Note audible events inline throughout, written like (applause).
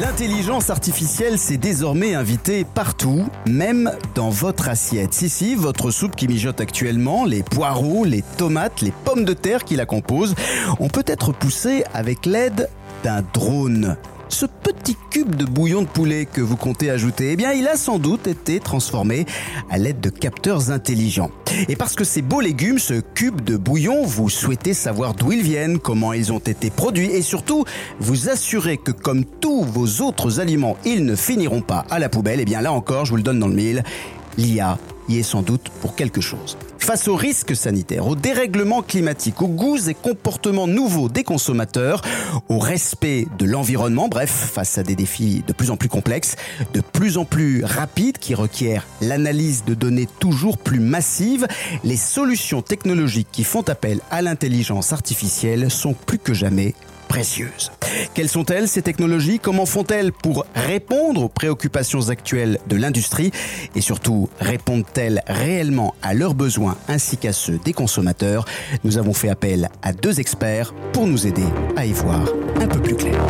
L'intelligence artificielle s'est désormais invitée partout, même dans votre assiette. Si, si, votre soupe qui mijote actuellement, les poireaux, les tomates, les pommes de terre qui la composent, ont peut être poussées avec l'aide d'un drone ce petit cube de bouillon de poulet que vous comptez ajouter, eh bien, il a sans doute été transformé à l'aide de capteurs intelligents. Et parce que ces beaux légumes, ce cube de bouillon, vous souhaitez savoir d'où ils viennent, comment ils ont été produits et surtout vous assurer que comme tous vos autres aliments, ils ne finiront pas à la poubelle, eh bien là encore, je vous le donne dans le mille, l'IA y est sans doute pour quelque chose. Face aux risques sanitaires, aux dérèglements climatiques, aux goûts et comportements nouveaux des consommateurs, au respect de l'environnement, bref, face à des défis de plus en plus complexes, de plus en plus rapides qui requièrent l'analyse de données toujours plus massives, les solutions technologiques qui font appel à l'intelligence artificielle sont plus que jamais précieuses. Quelles sont-elles ces technologies? Comment font-elles pour répondre aux préoccupations actuelles de l'industrie? Et surtout, répondent-elles réellement à leurs besoins ainsi qu'à ceux des consommateurs? Nous avons fait appel à deux experts pour nous aider à y voir un peu plus clair.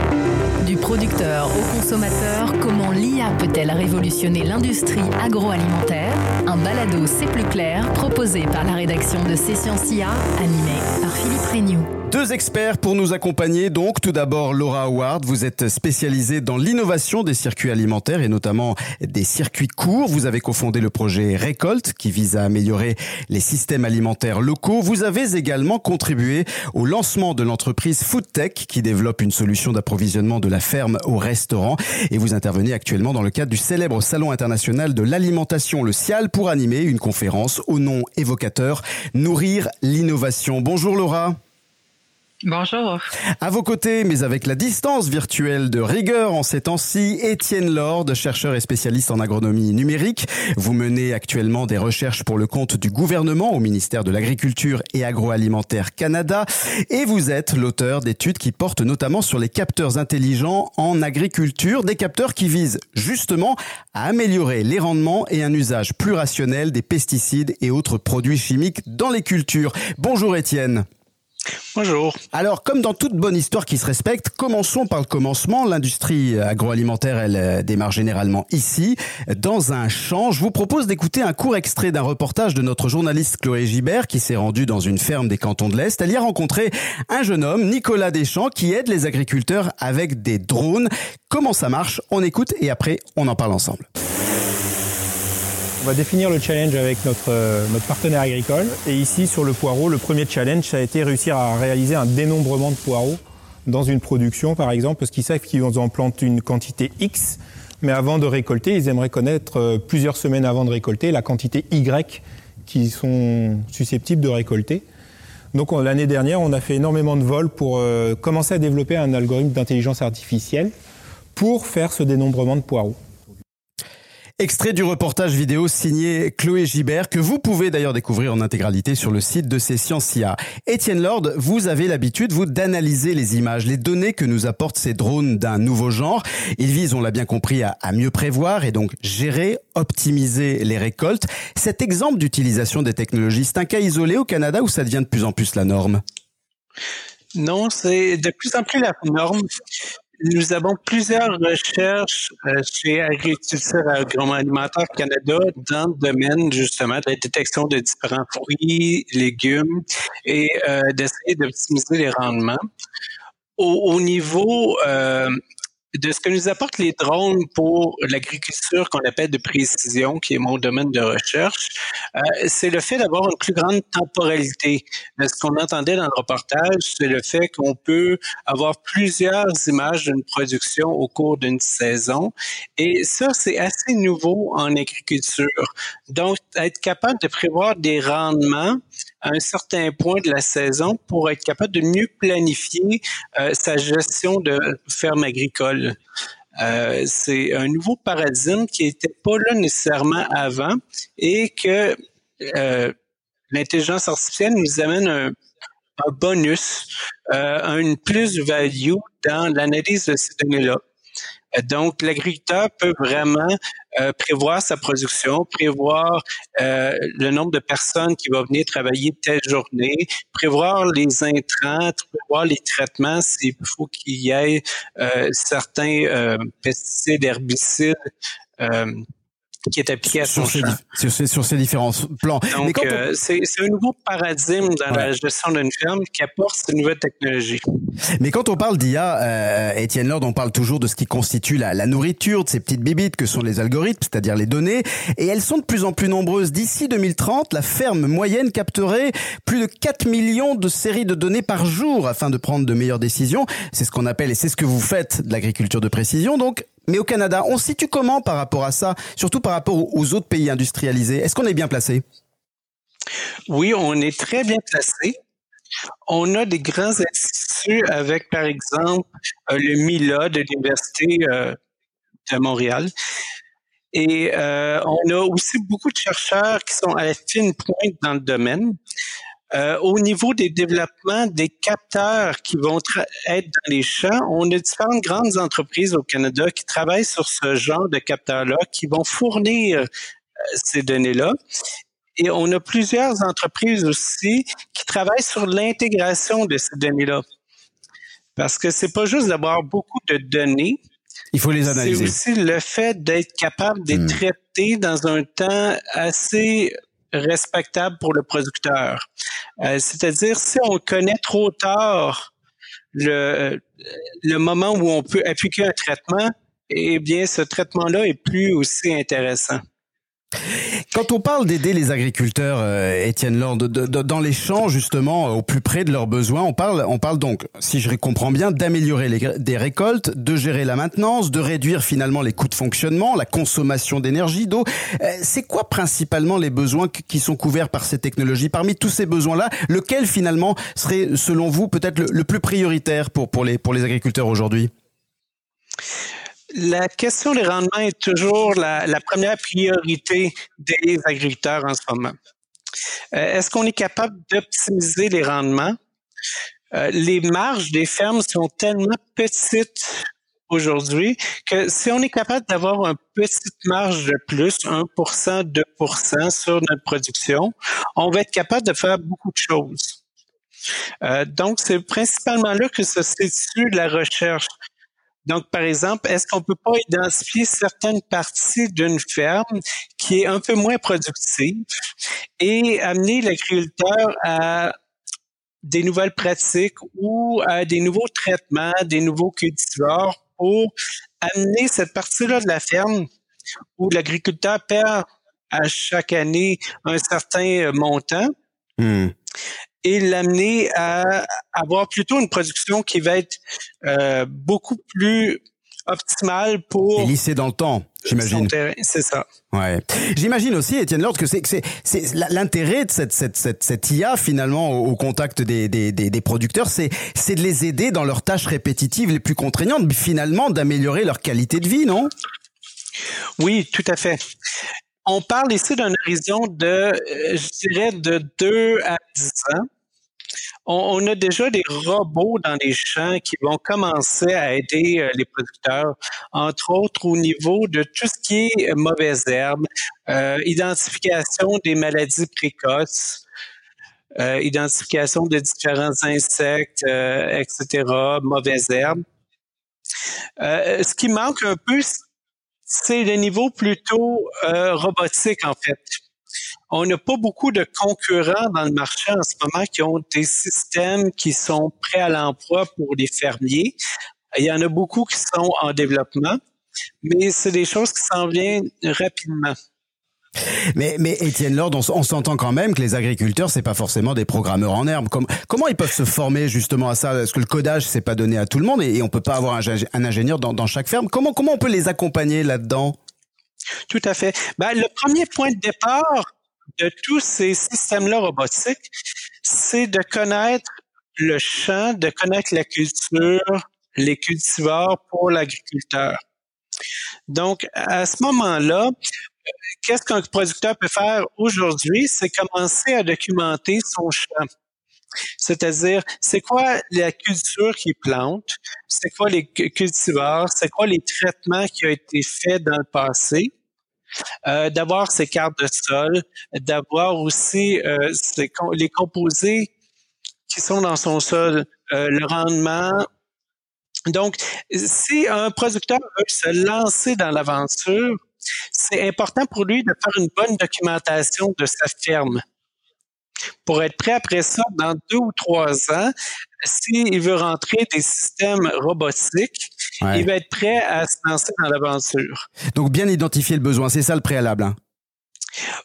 Du producteur au consommateur, comment l'IA peut-elle révolutionner l'industrie agroalimentaire? Un balado C'est plus clair, proposé par la rédaction de Session IA, animé par Philippe Regnoux. Deux experts pour nous accompagner. Donc, tout d'abord, Laura Howard, vous êtes spécialisée dans l'innovation des circuits alimentaires et notamment des circuits courts. Vous avez cofondé le projet Récolte qui vise à améliorer les systèmes alimentaires locaux. Vous avez également contribué au lancement de l'entreprise Foodtech qui développe une solution d'approvisionnement de la ferme au restaurant. Et vous intervenez actuellement dans le cadre du célèbre Salon international de l'alimentation, le CIAL, pour animer une conférence au nom évocateur Nourrir l'innovation. Bonjour Laura. Bonjour. À vos côtés, mais avec la distance virtuelle de rigueur en ces temps-ci, Étienne Lord, chercheur et spécialiste en agronomie numérique. Vous menez actuellement des recherches pour le compte du gouvernement au ministère de l'Agriculture et Agroalimentaire Canada. Et vous êtes l'auteur d'études qui portent notamment sur les capteurs intelligents en agriculture, des capteurs qui visent justement à améliorer les rendements et un usage plus rationnel des pesticides et autres produits chimiques dans les cultures. Bonjour Étienne. Bonjour. Alors, comme dans toute bonne histoire qui se respecte, commençons par le commencement. L'industrie agroalimentaire, elle euh, démarre généralement ici, dans un champ. Je vous propose d'écouter un court extrait d'un reportage de notre journaliste Chloé Gibert qui s'est rendue dans une ferme des cantons de l'Est. Elle y a rencontré un jeune homme, Nicolas Deschamps, qui aide les agriculteurs avec des drones. Comment ça marche? On écoute et après, on en parle ensemble. On va définir le challenge avec notre, euh, notre partenaire agricole. Et ici, sur le poireau, le premier challenge, ça a été réussir à réaliser un dénombrement de poireaux dans une production, par exemple, parce qu'ils savent qu'ils en plantent une quantité X, mais avant de récolter, ils aimeraient connaître euh, plusieurs semaines avant de récolter la quantité Y qu'ils sont susceptibles de récolter. Donc l'année dernière, on a fait énormément de vols pour euh, commencer à développer un algorithme d'intelligence artificielle pour faire ce dénombrement de poireaux. Extrait du reportage vidéo signé Chloé Gibert que vous pouvez d'ailleurs découvrir en intégralité sur le site de ces Sciences.ia. Étienne Lord, vous avez l'habitude, vous, d'analyser les images, les données que nous apportent ces drones d'un nouveau genre. Ils visent, on l'a bien compris, à, mieux prévoir et donc gérer, optimiser les récoltes. Cet exemple d'utilisation des technologies, c'est un cas isolé au Canada ou ça devient de plus en plus la norme? Non, c'est de plus en plus la norme. Nous avons plusieurs recherches euh, chez Agriculture Agroalimentaire Canada dans le domaine justement de la détection de différents fruits, légumes et euh, d'essayer d'optimiser les rendements. Au, au niveau euh, de ce que nous apportent les drones pour l'agriculture qu'on appelle de précision, qui est mon domaine de recherche, euh, c'est le fait d'avoir une plus grande temporalité. Ce qu'on entendait dans le reportage, c'est le fait qu'on peut avoir plusieurs images d'une production au cours d'une saison. Et ça, c'est assez nouveau en agriculture. Donc, être capable de prévoir des rendements à un certain point de la saison pour être capable de mieux planifier euh, sa gestion de ferme agricole. Euh, c'est un nouveau paradigme qui n'était pas là nécessairement avant et que euh, l'intelligence artificielle nous amène un, bonus, une plus-value dans l'analyse de ces données-là. Donc, l'agriculteur peut vraiment euh, prévoir sa production, prévoir euh, le nombre de personnes qui vont venir travailler telle journée, prévoir les intrants, prévoir les traitements s'il faut qu'il y ait euh, certains pesticides, herbicides qui est appliqué à son sur. Ces, sur, ces différents plans. Donc, euh, c'est un nouveau paradigme dans ouais. la gestion d'une ferme qui apporte ces nouvelles technologies. Mais quand on parle d'IA, euh, Étienne Lord, on parle toujours de ce qui constitue la, la nourriture de ces petites bibites que sont les algorithmes, c'est-à-dire les données, et elles sont de plus en plus nombreuses. D'ici 2030, la ferme moyenne capterait plus de 4 millions de séries de données par jour afin de prendre de meilleures décisions. C'est ce qu'on appelle, et c'est ce que vous faites, de l'agriculture de précision. Donc, mais au Canada, on se situe comment par rapport à ça, surtout par rapport aux autres pays industrialisés? Est-ce qu'on est bien placé? Oui, on est très bien placé. On a des grands instituts avec, par exemple, euh, le MILA de l'Université euh, de Montréal. Et euh, on a aussi beaucoup de chercheurs qui sont à la fine pointe dans le domaine. Euh, au niveau des développements des capteurs qui vont être dans les champs, on a différentes grandes entreprises au Canada qui travaillent sur ce genre de capteurs-là, qui vont fournir euh, ces données-là. Et on a plusieurs entreprises aussi qui travaillent sur l'intégration de ces données-là. Parce que c'est pas juste d'avoir beaucoup de données. Il faut les analyser. C'est aussi le fait d'être capable de les hmm. traiter dans un temps assez respectable pour le producteur. Euh, c'est-à-dire, si on connaît trop tard le, le moment où on peut appliquer un traitement, eh bien, ce traitement-là est plus aussi intéressant. Quand on parle d'aider les agriculteurs, euh, Étienne Lord, de, dans les champs justement, au plus près de leurs besoins, on parle, on parle donc, si je comprends bien, d'améliorer des récoltes, de gérer la maintenance, de réduire finalement les coûts de fonctionnement, la consommation d'énergie, d'eau. Euh, c'est quoi principalement les besoins qui sont couverts par ces technologies? Parmi tous ces besoins-là, lequel finalement serait, selon vous, peut-être le, le, plus prioritaire pour, pour, les, pour les agriculteurs aujourd'hui? La question des rendements est toujours la, première priorité des agriculteurs en ce moment. Euh, Est-ce qu'on est capable d'optimiser les rendements? Euh, les marges des fermes sont tellement petites aujourd'hui que si on est capable d'avoir une petite marge de plus, 1%, 2% sur notre production, on va être capable de faire beaucoup de choses. Euh, donc, c'est principalement là que se situe la recherche. Donc, par exemple, est-ce qu'on peut pas identifier certaines parties d'une ferme qui est un peu moins productive et amener l'agriculteur à des nouvelles pratiques ou à des nouveaux traitements, des nouveaux cultivars pour amener cette partie-là de la ferme où l'agriculteur perd à chaque année un certain montant? Hmm et l'amener à avoir plutôt une production qui va être euh, beaucoup plus optimale pour et lisser dans le temps, j'imagine. C'est ça. Ouais. J'imagine aussi, Étienne Lord, que c'est l'intérêt de cette cette cette cette IA finalement au, au contact des des des, des producteurs, c'est c'est de les aider dans leurs tâches répétitives les plus contraignantes, finalement d'améliorer leur qualité de vie, non? Oui, tout à fait. On parle ici d'un horizon de, euh, je dirais, de 2 à 10 ans on, a déjà des robots dans les champs qui vont commencer à aider euh, les producteurs, entre autres au niveau de tout ce qui est mauvaises herbes, euh, identification des maladies précoces. Euh, identification de différents insectes, etc., mauvaises herbes. ce qui manque un peu, c'est le niveau plutôt robotique, en fait on n'a pas beaucoup de concurrents dans le marché en ce moment qui ont des systèmes qui sont prêts à l'emploi pour les fermiers. Il y en a beaucoup qui sont en développement, mais c'est des choses qui s'en viennent rapidement. Mais, mais Étienne Lord, on, s'entend quand même que les agriculteurs, c'est pas forcément des programmeurs en herbe. comment ils peuvent se former justement à ça? Est-ce que le codage, c'est pas donné à tout le monde et, on peut pas avoir un, ingénieur dans, dans, chaque ferme? Comment, comment on peut les accompagner là-dedans? Tout à fait. Ben, le premier point de départ, de tous ces systèmes-là robotiques, c'est de connaître le champ, de connaître la culture, les cultivars pour l'agriculteur. Donc, à ce moment-là, qu'est-ce qu'un producteur peut faire aujourd'hui? C'est commencer à documenter son champ. C'est-à-dire, c'est quoi la culture qui plante, c'est quoi les cultivars, c'est quoi les traitements qui ont été faits dans le passé, euh, d'avoir ces cartes de sol, d'avoir aussi euh, les composés qui sont dans son sol, euh, le rendement. Donc, si un producteur veut se lancer dans l'aventure, c'est important pour lui de faire une bonne documentation de sa ferme pour être prêt après ça, dans deux ou trois ans, s'il veut rentrer des systèmes robotiques, il va être prêt à se lancer dans l'aventure. Donc, bien identifier le besoin, c'est ça le préalable. Hein?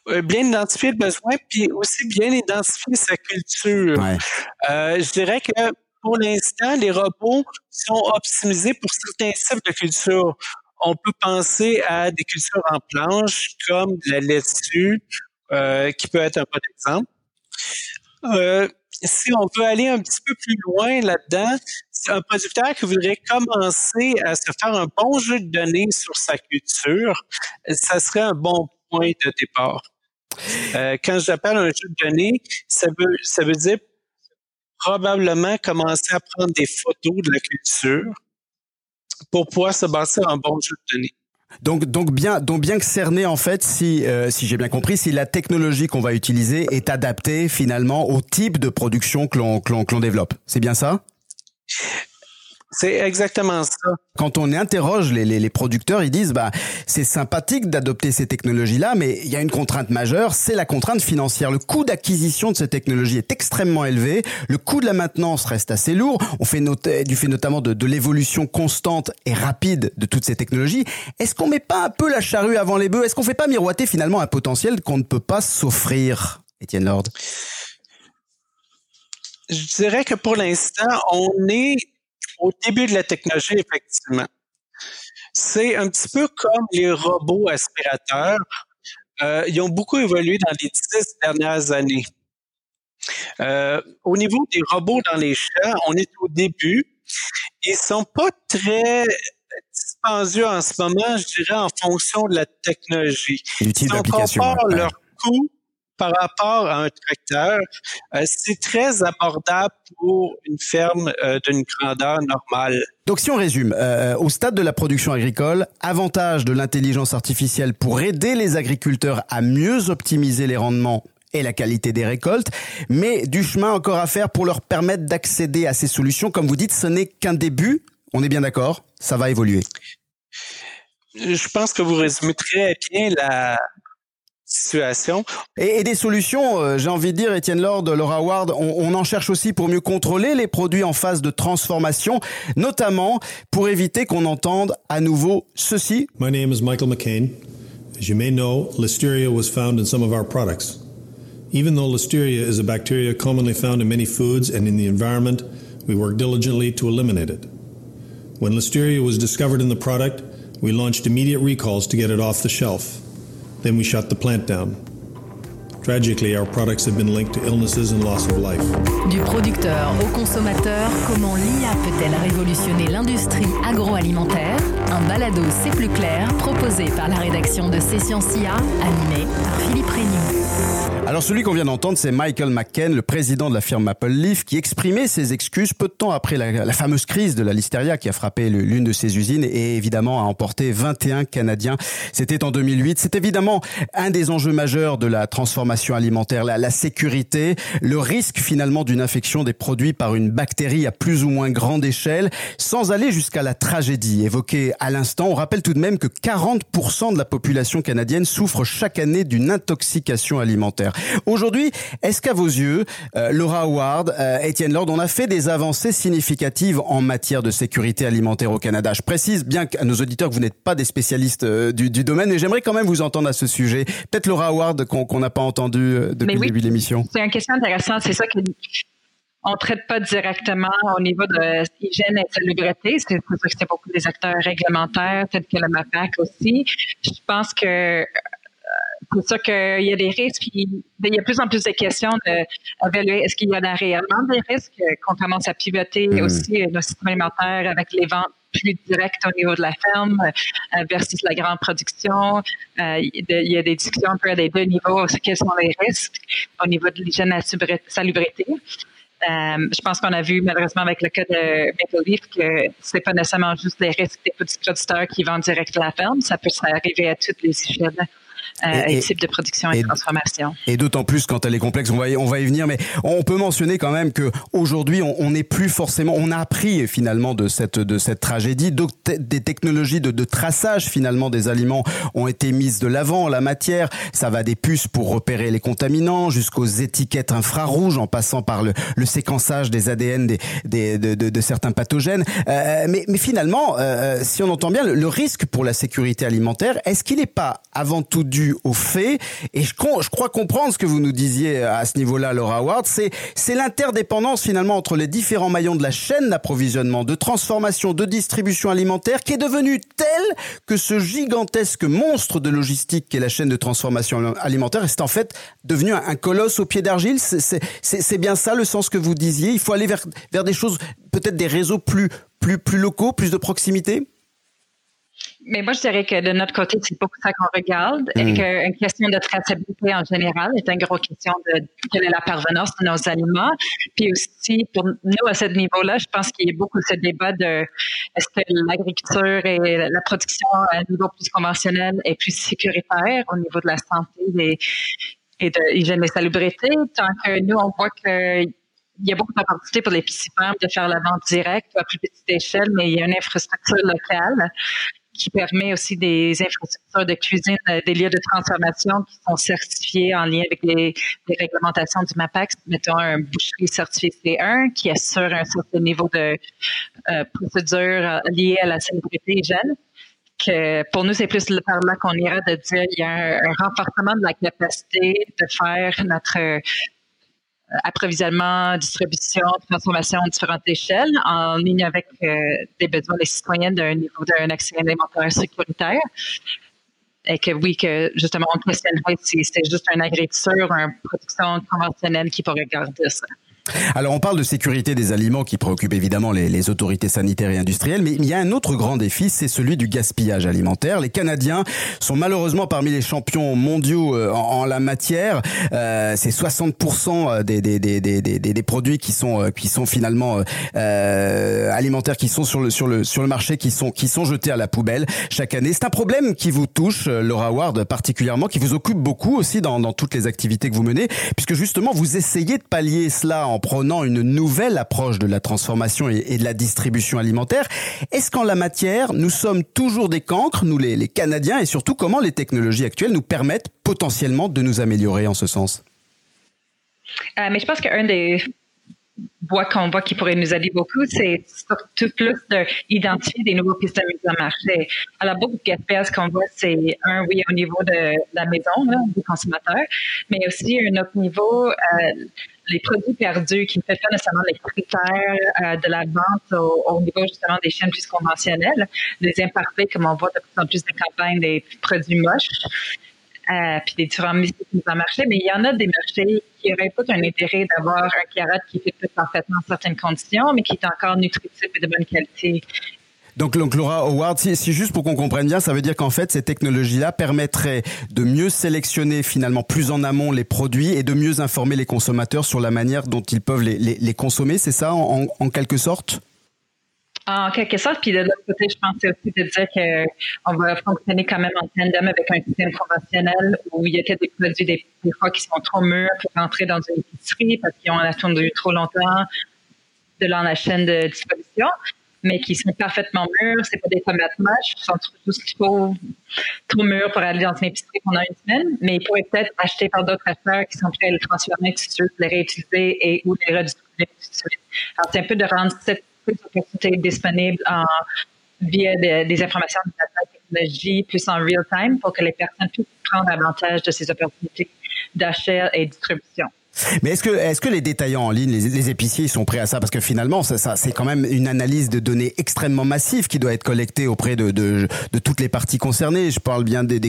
Euh, bien identifier le besoin, puis aussi bien identifier sa culture. Euh, je dirais que pour l'instant, les robots sont optimisés pour certains types de cultures. On peut penser à des cultures en planche comme la laitue, euh, qui peut être un bon exemple. Euh, si on veut aller un petit peu plus loin là-dedans, un producteur qui voudrait commencer à se faire un bon jeu de données sur sa culture, ça serait un bon point de départ. Euh, quand j'appelle un jeu de données, ça veut, ça veut dire probablement commencer à prendre des photos de la culture pour pouvoir se bâtir un bon jeu de données. Donc, donc bien, donc bien que cerner en fait, si euh, si j'ai bien compris, si la technologie qu'on va utiliser est adaptée finalement au type de production que l'on que l'on développe. C'est bien ça? C'est exactement Quand on interroge les, les, producteurs, ils disent bah c'est sympathique d'adopter ces technologies-là, mais il y a une contrainte majeure, c'est la contrainte financière. Le coût d'acquisition de ces technologies est extrêmement élevé, le coût de la maintenance reste assez lourd. On fait noter, du fait notamment de, de l'évolution constante et rapide de toutes ces technologies. Est-ce qu'on met pas un peu la charrue avant les bœufs? Est-ce qu'on fait pas miroiter finalement un potentiel qu'on ne peut pas s'offrir, Étienne Lord? Je dirais que pour l'instant, on est au début de la technologie, effectivement. C'est un petit peu comme les robots aspirateurs. Euh, ils ont beaucoup évolué dans les dix dernières années. Euh, au niveau des robots dans les champs, on est au début. Ils sont pas très dispendieux en ce moment, je dirais, en fonction de la technologie. Si on compare leur coût par rapport à un tracteur, euh, c'est très abordable pour une ferme euh, d'une grandeur normale. Donc si on résume, euh, au stade de la production agricole, avantage de l'intelligence artificielle pour aider les agriculteurs à mieux optimiser les rendements et la qualité des récoltes, mais du chemin encore à faire pour leur permettre d'accéder à ces solutions. Comme vous dites, ce n'est qu'un début, on est bien d'accord, ça va évoluer. Je pense que vous résumez très bien la, situation. Et, des solutions, euh, j'ai envie de dire, Étienne Lord, Laura Ward, on, on, en cherche aussi pour mieux contrôler les produits en phase de transformation, notamment pour éviter qu'on entende à nouveau ceci. My name is Michael McCain. As you may know, listeria was found in some of our products. Even though listeria is a bacteria commonly found in many foods and in the environment, we work diligently to eliminate it. When listeria was discovered in the product, we launched immediate recalls to get it off the shelf. Then we shut the plant down. Tragically, our products have been linked to illnesses and loss of life. Du producteur au consommateur, comment l'IA peut-elle révolutionner l'industrie agroalimentaire? Un balado C'est plus clair, proposé par la rédaction de Session IA, animé par Philippe Régnot. Alors celui qu'on vient d'entendre, c'est Michael McKen, le président de la firme Maple Leaf, qui exprimait ses excuses peu de temps après la, fameuse crise de la listeria qui a frappé l'une de ses usines et évidemment a emporté 21 Canadiens. C'était en 2008. C'est évidemment un des enjeux majeurs de la transformation alimentaire, la sécurité, le risque finalement d'une infection des produits par une bactérie à plus ou moins grande échelle, sans aller jusqu'à la tragédie évoquée à l'instant. On rappelle tout de même que 40% de la population canadienne souffre chaque année d'une intoxication alimentaire. Aujourd'hui, est-ce qu'à vos yeux, euh, Laura Howard, euh, Étienne Lord, on a fait des avancées significatives en matière de sécurité alimentaire au Canada? Je précise bien à nos auditeurs que vous n'êtes pas des spécialistes euh, du, domaine, mais j'aimerais quand même vous entendre à ce sujet. Peut-être Laura Howard qu'on n'a pas entendu depuis le début de l'émission. C'est une question intéressante. C'est ça que on traite pas directement au niveau de hygiène et salubrité. C'est pour ça que c'est beaucoup des acteurs réglementaires, tels que le MAPAC aussi. Je pense que c'est ça qu'il y a des risques. il y a de plus en plus de questions d'évaluer est-ce qu'il y a réellement des risques, qu'on commence à pivoter mm. aussi nos systèmes alimentaires avec les ventes plus directes au niveau de la ferme euh, versus la grande production. Euh, il y a des discussions un peu à des deux niveaux. Quels sont les risques au niveau de l'hygiène et la salubrité? Euh, je pense qu'on a vu malheureusement avec le cas de Maple Leaf que c'est pas nécessairement juste les risques des petits producteurs qui vendent direct la ferme, ça peut arriver à toutes les échelles euh, et, type de production et, transformation. Et d'autant plus quand elle est complexe, on va, y, on va y venir, mais on peut mentionner quand même que aujourd'hui, on n'est plus forcément, on a appris finalement de cette de cette tragédie, donc des technologies de, de traçage finalement des aliments ont été mises de l'avant. La matière, ça va des puces pour repérer les contaminants, jusqu'aux étiquettes infrarouges, en passant par le, le séquençage des ADN des, des de, de, de, certains pathogènes. Euh, mais, mais finalement, euh, si on entend bien, le, le risque pour la sécurité alimentaire, est-ce qu'il n'est pas avant tout dû au fait. Et je, je crois comprendre ce que vous nous disiez à ce niveau-là, Laura Ward, c'est c'est l'interdépendance finalement entre les différents maillons de la chaîne d'approvisionnement, de transformation, de distribution alimentaire qui est devenue telle que ce gigantesque monstre de logistique qu'est la chaîne de transformation alimentaire est en fait devenu un, colosse au pied d'argile. C'est bien ça le sens que vous disiez. Il faut aller vers, vers des choses, peut-être des réseaux plus, plus, plus locaux, plus de proximité? Mais moi, je dirais que de notre côté, c'est beaucoup ça qu'on regarde et mm. qu'une question de traçabilité en général est une grosse question de quelle est la parvenance de nos aliments. Puis aussi, pour nous, à ce niveau-là, je pense qu'il y a beaucoup ce débat de est-ce que l'agriculture et la production à un niveau plus conventionnel est plus sécuritaire au niveau de la santé et, et de l'hygiène et salubrité, tant que nous, on voit que il y a beaucoup d'opportunités pour les petits de faire la vente directe à plus petite échelle, mais il y a une infrastructure locale qui permet aussi des infrastructures de cuisine, euh, des lieux de transformation qui sont certifiés en lien avec les, réglementations du MAPAX. Mettons un boucherie certifié C1 qui assure un certain niveau de euh, procédure euh, liée à la salubrité hygiène. Que pour nous, c'est plus par là qu'on ira de dire il y a un, renforcement de la capacité de faire notre approvisionnement, distribution, transformation à différentes échelles, en ligne avec euh, des besoins des citoyens d'un niveau d'un accès alimentaire sécuritaire. Et que oui, que justement, on questionnerait si c'était juste un agriculture, une production conventionnelle qui pourrait garder ça. Alors on parle de sécurité des aliments qui préoccupe évidemment les, autorités sanitaires et industrielles, mais il y a un autre grand défi, c'est celui du gaspillage alimentaire. Les Canadiens sont malheureusement parmi les champions mondiaux euh, en, la matière. Euh, c'est 60% des, des, des, des, des produits qui sont euh, qui sont finalement euh, alimentaires qui sont sur le sur le sur le marché qui sont qui sont jetés à la poubelle chaque année. C'est un problème qui vous touche, Laura Ward particulièrement, qui vous occupe beaucoup aussi dans, dans toutes les activités que vous menez, puisque justement vous essayez de pallier cela en prenant une nouvelle approche de la transformation et, de la distribution alimentaire. Est-ce qu'en la matière, nous sommes toujours des cancres, nous les, Canadiens, et surtout comment les technologies actuelles nous permettent potentiellement de nous améliorer en ce sens? Euh, Mais je pense qu'un des voies qu'on voit qui pourrait nous aider beaucoup, c'est surtout plus d'identifier des nouveaux pistes de mise en marché. Alors, beaucoup de gaspillage qu'on voit, c'est un, oui, au niveau de la maison, du consommateur, mais aussi un autre niveau, euh, les produits perdus qui ne fait pas nécessairement les critères euh, de la vente au, niveau justement des chaînes plus conventionnelles, des imparfaits comme on voit de plus en plus de campagnes des produits moches. Euh, puis des différents mises en marché, mais il y en a des marchés qui auraient pas un intérêt d'avoir un carotte qui fait parfaitement certaines conditions, mais qui est encore nutritif et de bonne qualité. Donc, Laura Howard, si, juste pour qu'on comprenne bien, ça veut dire qu'en fait, ces technologies-là permettraient de mieux sélectionner finalement plus en amont les produits et de mieux informer les consommateurs sur la manière dont ils peuvent les, consommer, c'est ça en, quelque sorte? En quelque sorte, puis de l'autre côté, je pensais aussi de dire qu'on va fonctionner quand même en tandem avec un système conventionnel où il y a des produits des, fois qui sont trop mûrs pour rentrer dans une épicerie parce qu'ils ont attendu trop longtemps de la chaîne de distribution mais qui sont parfaitement mûrs. C'est pas des tomates moches, sont juste trop, trop mûrs pour aller dans une épicerie pendant une semaine, mais ils pourraient peut-être acheter par d'autres acheteurs qui sont prêts à les transformer tout de suite, les réutiliser et ou les redistribuer. Alors, c'est un peu de rendre cette opportunité disponible en, via des informations de la technologie plus en real time pour que les personnes puissent prendre avantage de ces opportunités d'achat et distribution. Mais est-ce que, est-ce que les détaillants en ligne, les, épiciers, sont prêts à ça? Parce que finalement, ça, c'est quand même une analyse de données extrêmement massive qui doit être collectée auprès de, toutes les parties concernées. Je parle bien des,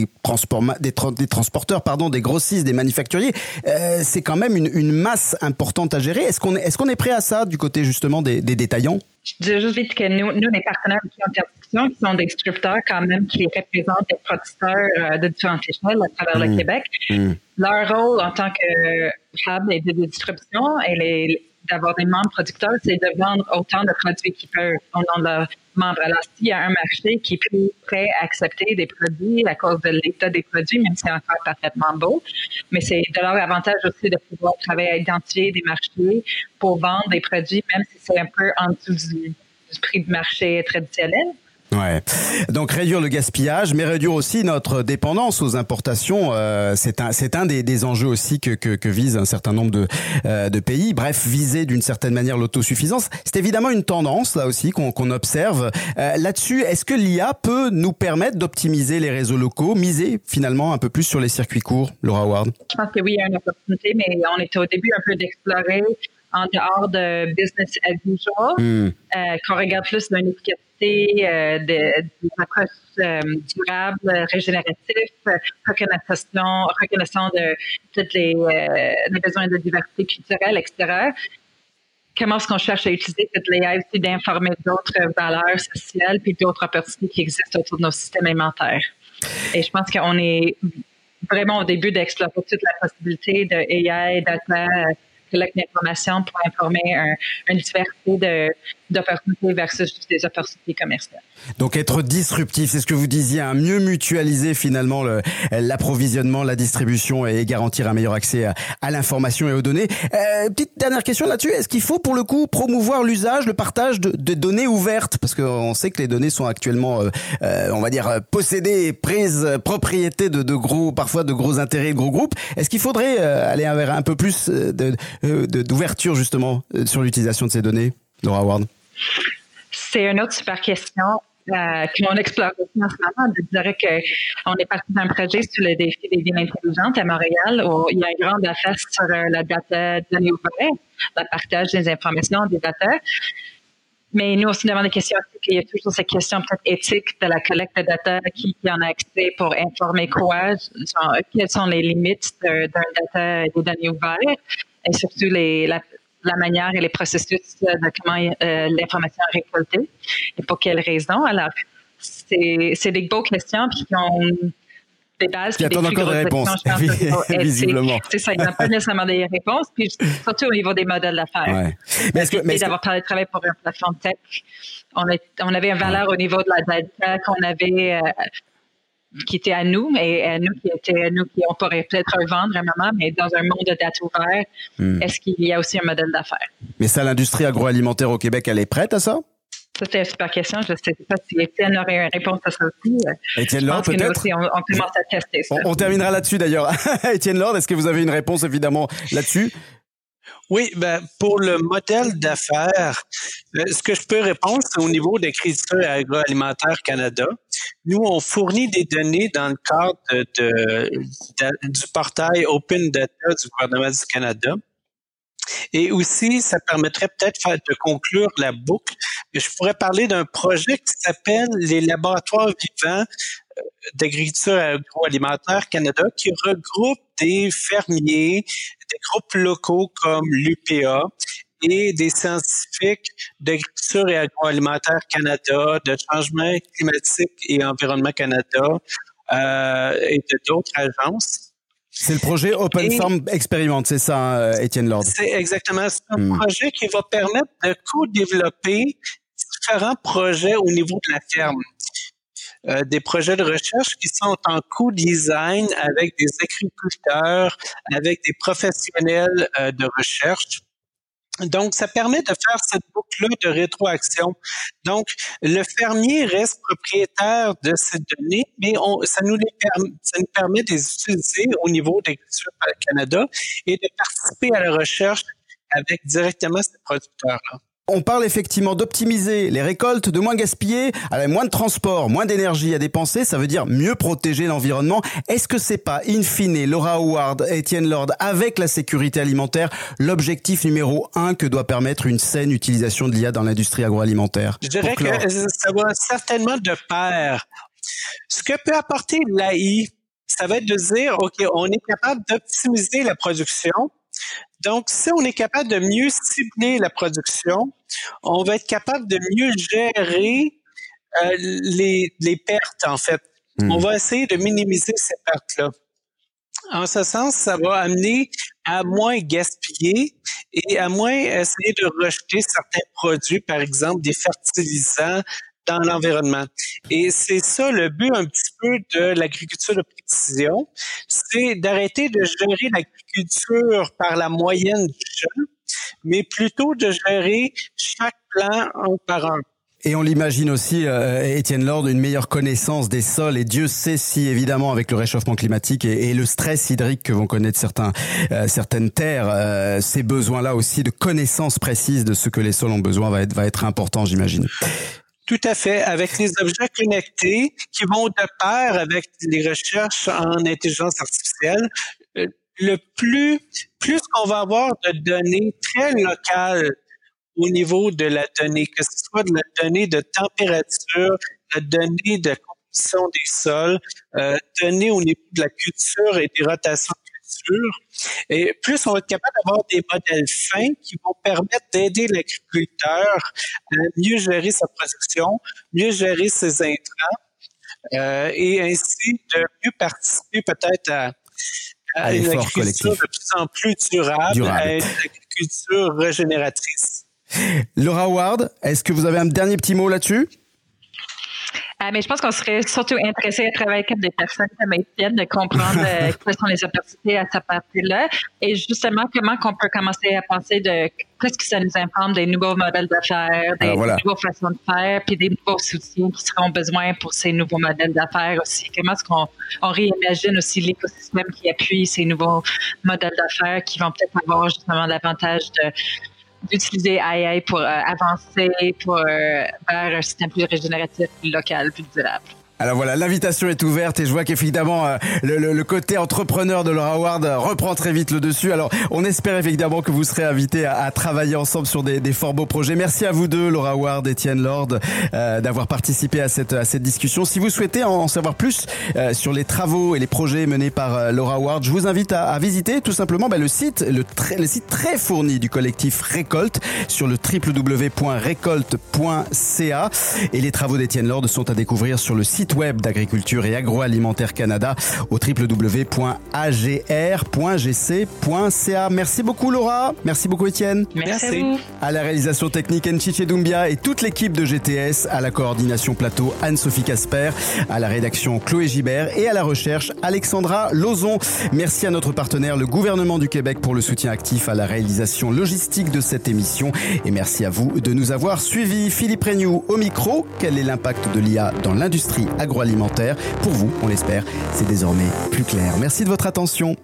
transporteurs, pardon, des grossistes, des manufacturiers. Euh, c'est quand même une, masse importante à gérer. Est-ce qu'on est, qu'on est prêt à ça du côté justement des, des détaillants? Juste vite que nous, nous, les partenaires qui ont qui sont des distributeurs quand même, qui représentent des producteurs euh, de différentes échelles à travers le mmh. Québec. Mmh. Leur rôle en tant que hub et de distribution et d'avoir des membres producteurs, c'est de vendre autant de produits qu'ils peuvent au nom de leurs membres. Alors, s'il y a un marché qui est plus prêt à accepter des produits à cause de l'état des produits, même si c'est encore parfaitement beau, mais c'est de leur avantage aussi de pouvoir travailler à identifier des marchés pour vendre des produits, même si c'est un peu en dessous du, du prix de marché traditionnel. Ouais. Donc réduire le gaspillage, mais réduire aussi notre dépendance aux importations, euh, c'est un c'est un des, des enjeux aussi que, que, que vise un certain nombre de euh, de pays. Bref, viser d'une certaine manière l'autosuffisance, c'est évidemment une tendance là aussi qu'on qu'on observe. Euh, Là-dessus, est-ce que l'IA peut nous permettre d'optimiser les réseaux locaux, miser finalement un peu plus sur les circuits courts, Laura Ward? Je pense que oui, il y a une opportunité, mais on était au début un peu d'explorer en dehors de business as usual, Hmm. euh, qu'on regarde plus d'une efficacité, euh, de- des approches euh, durables, régénératives, reconnaissance, reconnaissance de tous les, les besoins de diversité culturelle, etc. Comment est-ce qu'on cherche à utiliser cette l'AI aussi d'informer d'autres valeurs sociales puis d'autres opportunités qui existent autour de nos systèmes alimentaires? Et je pense qu'on est vraiment au début d'explorer toute la possibilité de AI, data, collecte d'informations pour informer un, une diversité d'opportunités versus des opportunités commerciales. Donc être disruptif, c'est ce que vous disiez, hein, mieux mutualiser finalement le- l'approvisionnement, la distribution et garantir un meilleur accès à, l'information et aux données. Euh, petite dernière question là-dessus, est-ce qu'il faut pour le coup promouvoir l'usage, le partage de, données ouvertes? Parce qu'on sait que les données sont actuellement, euh, euh, on va dire, possédées et prises euh, propriété de, de gros, parfois de gros intérêts, de gros groupes. Est-ce qu'il faudrait euh, aller vers un peu plus de- d'ouverture justement euh, sur l'utilisation de ces données, Laura Ward? C'est une autre super question euh, qu'on explore aussi en ce moment. Je dirais qu'on est parti d'un projet sur le défi des villes intelligentes à Montréal où il y a une grande affaire sur euh, la data donnée ouverte, le partage des informations, des data. Mais nous aussi, nous avons des questions. Il y a toujours cette question peut-être éthique de la collecte de data, qui, en a accès pour informer quoi, quelles sont les limites d'un data des données ouvertes, et surtout les, la, la manière et les processus de comment euh, l'information est récoltée et pour quelles raisons. Alors, c'est des beaux questions puis qui ont des bases. Qui attendent encore des réponses, (laughs) visiblement. C'est ça, il n'y a pas nécessairement des réponses, puis surtout au niveau des modèles d'affaires. Ouais. Mais est-ce que, mais d'avoir parlé de travail pour une plateforme tech, on, est, on avait une valeur au niveau de la data qu'on avait, euh, qui était à nous, et à nous qui était à nous qui on pourrait peut-être revendre à un moment, mais dans un monde de data ouvert, Hmm. est-ce qu'il y a aussi un modèle d'affaires? mais ça, l'industrie agroalimentaire au Québec, elle est prête à ça? Ça, c'est une super question. Je ne sais pas si Étienne aurait une réponse à ça aussi. Étienne Lord, peut-être? on, on commence à tester ça. on, on terminera là-dessus d'ailleurs. (laughs) Étienne Lord, est-ce que vous avez une réponse évidemment là-dessus? Oui, ben, pour le modèle d'affaires, euh, ce que je peux répondre, c'est au niveau d'écriture agroalimentaire Canada. Nous, on fournit des données dans le cadre du portail Open Data du gouvernement du Canada. Et aussi, ça permettrait peut-être de conclure la boucle. Je pourrais parler d'un projet qui s'appelle les laboratoires vivants euh, d'agriculture agroalimentaire Canada, qui regroupe des fermiers, des groupes locaux comme l'UPA et des scientifiques d'agriculture et agroalimentaire Canada, de changement climatique et environnement Canada euh, et de d'autres agences. C'est le projet Open Et- Farm Experiment, c'est ça, hein, Étienne Lord? C'est exactement c'est un Hmm. projet qui va permettre de co-développer différents projets au niveau de la ferme. Euh, des projets de recherche qui sont en co-design avec des agriculteurs, avec des professionnels euh, de recherche. Donc, ça permet de faire cette boucle-là de rétroaction. Donc, le fermier reste propriétaire de ces données, mais on, ça, nous les perm- ça nous permet de les utiliser au niveau d'Agriculture Canada et de participer à la recherche avec directement ces producteurs-là. On parle effectivement d'optimiser les récoltes, de moins gaspiller, avec moins de transport, moins d'énergie à dépenser, ça veut dire mieux protéger l'environnement. Est-ce que c'est pas, in fine, Laura Howard, Étienne Lord, avec la sécurité alimentaire, l'objectif numéro un que doit permettre une saine utilisation de l'IA dans l'industrie agroalimentaire? Je dirais que ça va certainement de pair. Ce que peut apporter l'AI, ça va être de dire, OK, on est capable d'optimiser la production. Donc, si on est capable de mieux cibler la production, on va être capable de mieux gérer euh, les, les pertes, en fait. Hmm. On va essayer de minimiser ces pertes-là. En ce sens, ça va amener à moins gaspiller et à moins essayer de rejeter certains produits, par exemple des fertilisants dans l'environnement. Et c'est ça le but un petit peu de l'agriculture de précision, c'est d'arrêter de gérer l'agriculture par la moyenne du champ, mais plutôt de gérer chaque plan un par un. Et on l'imagine aussi, euh, Étienne Lord, une meilleure connaissance des sols. Et Dieu sait si, évidemment, avec le réchauffement climatique et, le stress hydrique que vont connaître certains, euh, certaines terres, euh, ces besoins-là aussi de connaissance précise de ce que les sols ont besoin va être, va être important, j'imagine. Tout à fait, avec les objets connectés qui vont de pair avec les recherches en intelligence artificielle. Le plus, plus qu'on va avoir de données très locales au niveau de la donnée, que ce soit de la donnée de température, la donnée de composition des sols, euh, données au niveau de la culture et des rotations de culture. Et plus on va être capable d'avoir des modèles fins qui vont permettre d'aider l'agriculteur à mieux gérer sa production, mieux gérer ses intrants, euh, et ainsi de mieux participer peut-être à, à, une agriculture de plus en plus durable, durable. à une agriculture régénératrice. Laura Ward, est-ce que vous avez un dernier petit mot là-dessus? Ah, mais je pense qu'on serait surtout intéressé à travailler avec des personnes comme Étienne, de comprendre euh, (laughs) quelles sont les opportunités à cette partie-là et justement comment qu'on peut commencer à penser de qu'est-ce que ça nous informe des nouveaux modèles d'affaires, des, nouvelles façons de faire, puis des nouveaux soutiens qui seront besoin pour ces nouveaux modèles d'affaires aussi. Comment est-ce qu'on on réimagine aussi l'écosystème qui appuie ces nouveaux modèles d'affaires qui vont peut-être avoir justement l'avantage de d'utiliser AI pour euh, avancer pour, euh, vers un système plus régénératif, plus local, plus durable. Alors voilà, l'invitation est ouverte et je vois qu'évidemment euh, le, côté entrepreneur de Laura Ward reprend très vite le dessus. Alors on espère évidemment que vous serez invités à, travailler ensemble sur des, des, fort beaux projets. Merci à vous deux, Laura Ward, Étienne Lord, euh, d'avoir participé à cette, à cette discussion. Si vous souhaitez en, savoir plus euh, sur les travaux et les projets menés par Laura Ward, je vous invite à, visiter tout simplement bah, le site, le, le, site très fourni du collectif Récolte sur le www.récolte.ca et les travaux d'Étienne Lord sont à découvrir sur le site web d'agriculture et agroalimentaire Canada au www.agr.gc.ca. Merci beaucoup Laura, merci beaucoup Étienne. Merci. À, la réalisation technique Nchiche Doumbia et toute l'équipe de GTS, à la coordination plateau Anne-Sophie Casper, à la rédaction Chloé Gibert et à la recherche Alexandra Lozon. Merci à notre partenaire le gouvernement du Québec pour le soutien actif à la réalisation logistique de cette émission et merci à vous de nous avoir suivis. Philippe Regnoux au micro, quel est l'impact de l'IA dans l'industrie? Agroalimentaire. Pour vous, on l'espère, c'est désormais plus clair. Merci de votre attention.